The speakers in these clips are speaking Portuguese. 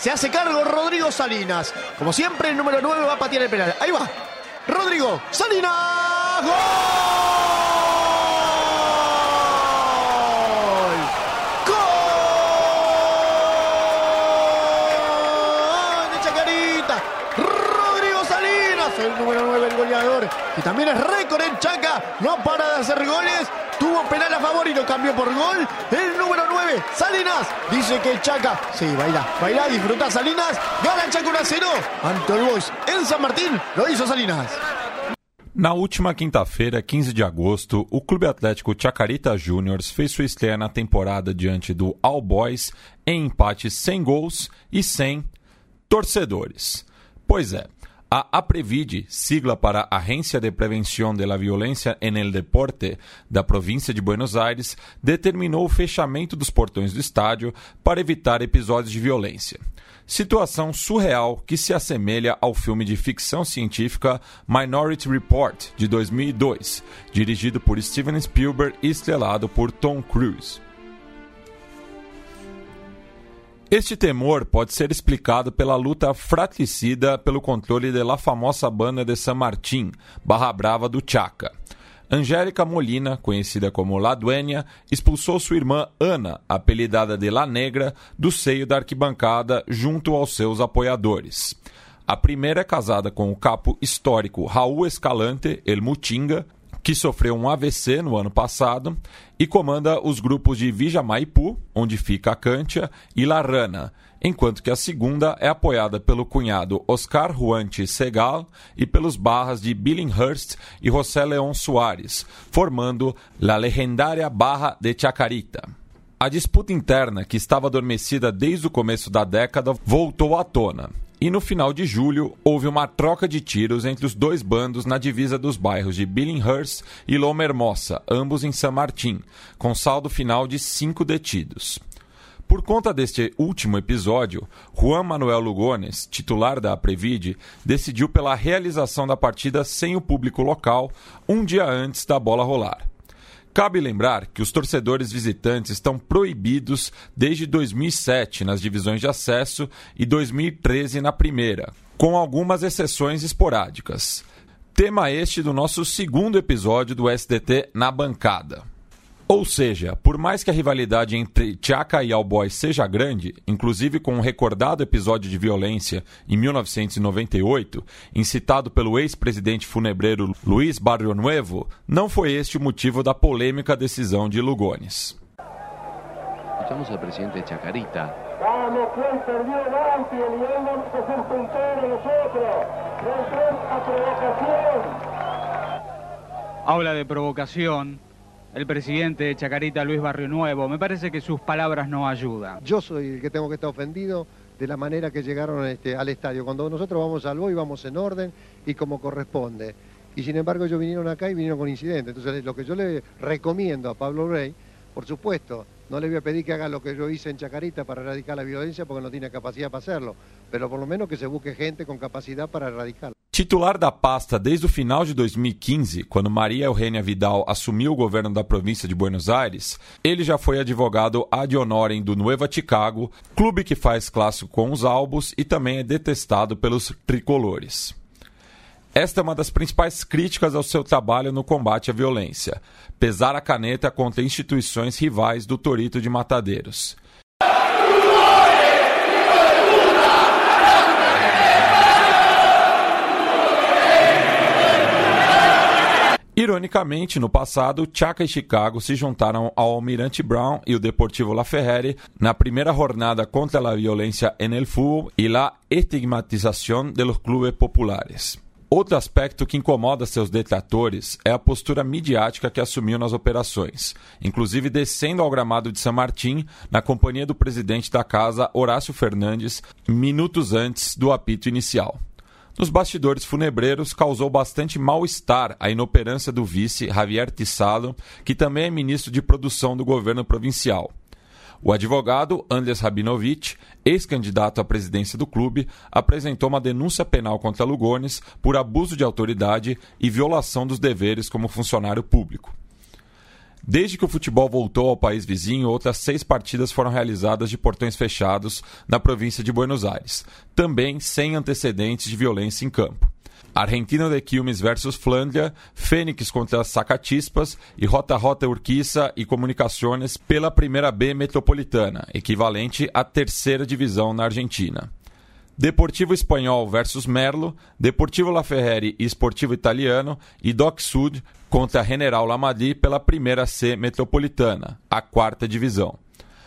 Se hace cargo Rodrigo Salinas. Como siempre, el número 9 va a patear el penal. Ahí va. Rodrigo Salinas. ¡Gol! El número 9, el goleador. Y también es récord en Chaca. No para de hacer goles. Tuvo penal a favor y lo cambió por gol. El número 9, Salinas. Dice que Chaca. Sí, baila, baila, disfruta Salinas. Gana el Chaca 1 a 0. Ante el Boys en San Martín. Lo hizo Salinas. Na última quinta-feira, 15 de agosto, o Clube Atlético Chacarita Juniors fez sua estreia na temporada diante do All Boys em empate sem gols e sem torcedores. Pois é, a APREVID, sigla para Agência de Prevenção de la Violência en el Deporte da província de Buenos Aires, determinou o fechamento dos portões do estádio para evitar episódios de violência. Situação surreal que se assemelha ao filme de ficção científica Minority Report, de 2002, dirigido por Steven Spielberg e estrelado por Tom Cruise. Este temor pode ser explicado pela luta fratricida pelo controle da famosa banda de San Martín, Barra Brava do Chaca. Angélica Molina, conhecida como La Dueña, expulsou sua irmã Ana, apelidada de La Negra, do seio da arquibancada junto aos seus apoiadores. A primeira é casada com o capo histórico Raul Escalante, El Mutinga, que sofreu um AVC no ano passado e comanda os grupos de Vijamaipu, onde fica a Cântia, e Larana, enquanto que a segunda é apoiada pelo cunhado Oscar Juanchi Segal e pelos barras de Billinghurst e José León Soares, formando La Legendária Barra de Chacarita. A disputa interna, que estava adormecida desde o começo da década, voltou à tona. E no final de julho, houve uma troca de tiros entre os dois bandos na divisa dos bairros de Billinghurst e Loma Hermosa, ambos em San Martín, com saldo final de cinco detidos. Por conta deste último episódio, Juan Manuel Lugones, titular da Previd, decidiu pela realização da partida sem o público local, um dia antes da bola rolar. Cabe lembrar que os torcedores visitantes estão proibidos desde 2007 nas divisões de acesso e 2013 na primeira, com algumas exceções esporádicas. Tema este do nosso segundo episódio do SDT na bancada. Ou seja, por mais que a rivalidade entre Chaka e Alboy seja grande, inclusive com um recordado episódio de violência em 1998, incitado pelo ex-presidente funebreiro Luiz Barrio Nuevo, não foi este o motivo da polêmica decisão de Lugones. Escuchamos al presidente Chacarita. Vamos, pues perdió puntero nosotros. No a provocación. Habla de provocación el presidente de Chacarita, Luis Barrio Nuevo. Me parece que sus palabras no ayudan. Yo soy el que tengo que estar ofendido de la manera que llegaron este, al estadio. Cuando nosotros vamos al BOI vamos en orden y como corresponde. Y sin embargo ellos vinieron acá y vinieron con incidentes. Entonces lo que yo le recomiendo a Pablo Rey, por supuesto, no le voy a pedir que haga lo que yo hice en Chacarita para erradicar la violencia porque no tiene capacidad para hacerlo, pero por lo menos que se busque gente con capacidad para erradicarla. Titular da pasta desde o final de 2015, quando Maria Eugênia Vidal assumiu o governo da província de Buenos Aires, ele já foi advogado ad honorem do Nueva Chicago, clube que faz clássico com os albos e também é detestado pelos tricolores. Esta é uma das principais críticas ao seu trabalho no combate à violência: pesar a caneta contra instituições rivais do Torito de Matadeiros. Ironicamente, no passado, Chaka e Chicago se juntaram ao Almirante Brown e o Deportivo La Ferreri na primeira jornada contra a violência en el fútbol e la estigmatização de los clubes populares. Outro aspecto que incomoda seus detratores é a postura midiática que assumiu nas operações, inclusive descendo ao gramado de San Martín na companhia do presidente da casa, Horácio Fernandes, minutos antes do apito inicial. Nos bastidores funebreiros, causou bastante mal-estar a inoperância do vice, Javier Tissalo, que também é ministro de produção do governo provincial. O advogado Andres Rabinovich, ex-candidato à presidência do clube, apresentou uma denúncia penal contra Lugones por abuso de autoridade e violação dos deveres como funcionário público. Desde que o futebol voltou ao país vizinho, outras seis partidas foram realizadas de portões fechados na província de Buenos Aires, também sem antecedentes de violência em campo. Argentina de Quilmes versus Flandria, Fênix contra Sacatispas e Rota Rota Urquiza e Comunicações pela Primeira B Metropolitana, equivalente à terceira divisão na Argentina. Deportivo Espanhol versus Merlo, Deportivo La Ferreri e Esportivo Italiano e Doc Sud contra General Lamadi pela Primeira C Metropolitana, a quarta divisão.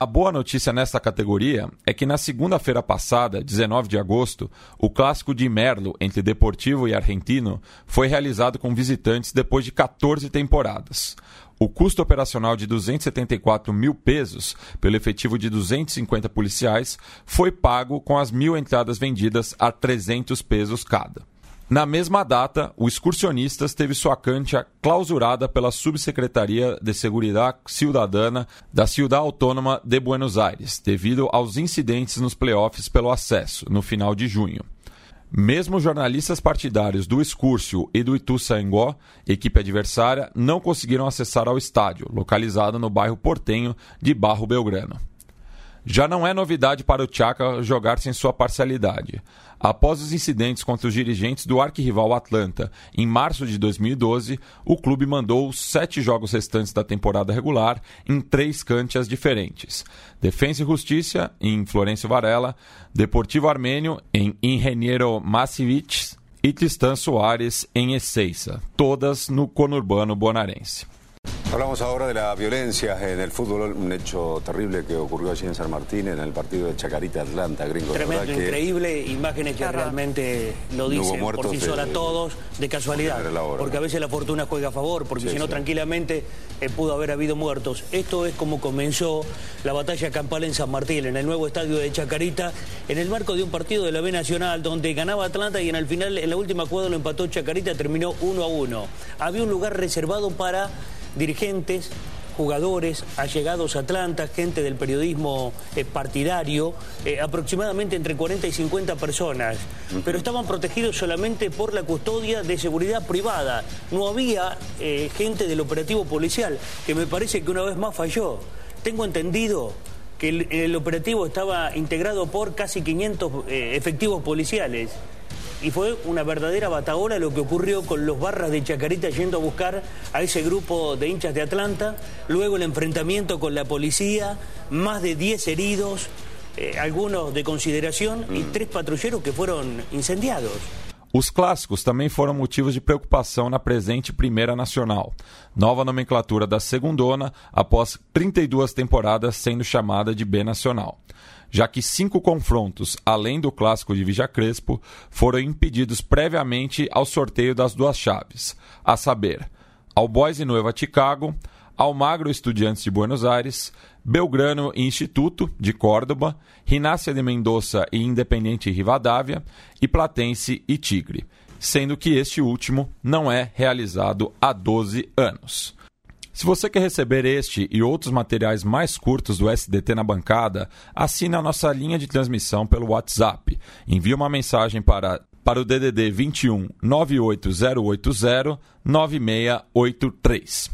A boa notícia nesta categoria é que na segunda-feira passada, 19 de agosto, o clássico de Merlo entre Deportivo e Argentino foi realizado com visitantes depois de 14 temporadas. O custo operacional de 274 mil pesos, pelo efetivo de 250 policiais, foi pago com as mil entradas vendidas a 300 pesos cada. Na mesma data, o Excursionistas teve sua cancha clausurada pela Subsecretaria de Seguridade Ciudadana da Ciudad Autônoma de Buenos Aires, devido aos incidentes nos playoffs pelo acesso, no final de junho. Mesmo jornalistas partidários do Escúrcio e do Ituzaingó, equipe adversária, não conseguiram acessar ao estádio, localizado no bairro portenho de Barro Belgrano. Já não é novidade para o Chaka jogar sem sua parcialidade. Após os incidentes contra os dirigentes do arquirrival Atlanta em março de 2012, o clube mandou os sete jogos restantes da temporada regular em três canchas diferentes: Defensa e Justiça, em Florencio Varela, Deportivo Armênio, em Ingeniero Massivich e Tristan Soares, em Ezeiza, todas no conurbano bonarense. Hablamos ahora de la violencia en el fútbol, un hecho terrible que ocurrió allí en San Martín en el partido de Chacarita Atlanta, gringo. Tremendo, increíble, imágenes que realmente lo dicen no por sí sola todos, de casualidad. Porque a veces la fortuna juega a favor, porque si no tranquilamente eh, pudo haber habido muertos. Esto es como comenzó la batalla campal en San Martín, en el nuevo estadio de Chacarita, en el marco de un partido de la B Nacional donde ganaba Atlanta y en el final, en la última cuadra lo empató Chacarita, terminó 1 a 1. Había un lugar reservado para dirigentes, jugadores, allegados a Atlanta, gente del periodismo eh, partidario, eh, aproximadamente entre 40 y 50 personas, pero estaban protegidos solamente por la custodia de seguridad privada. No había eh, gente del operativo policial, que me parece que una vez más falló. Tengo entendido que el operativo estaba integrado por casi 500 efectivos policiales y fue una verdadera bataola lo que ocurrió con los barras de Chacarita yendo a buscar a ese grupo de hinchas de Atlanta, luego el enfrentamiento con la policía, más de 10 heridos, eh, algunos de consideración y mm. tres patrulleros que fueron incendiados. Os clássicos também foram motivos de preocupação na presente Primeira Nacional, nova nomenclatura da segundona após 32 temporadas sendo chamada de B Nacional já que cinco confrontos, além do clássico de Vija Crespo, foram impedidos previamente ao sorteio das duas chaves, a saber, ao Boys e Nueva Chicago, ao Magro Estudiantes de Buenos Aires, Belgrano e Instituto, de Córdoba, Rinácia de Mendoza e Independente Rivadavia, e Platense e Tigre, sendo que este último não é realizado há 12 anos. Se você quer receber este e outros materiais mais curtos do SDT na bancada, assine a nossa linha de transmissão pelo WhatsApp. Envie uma mensagem para, para o DDD 21 98080 9683.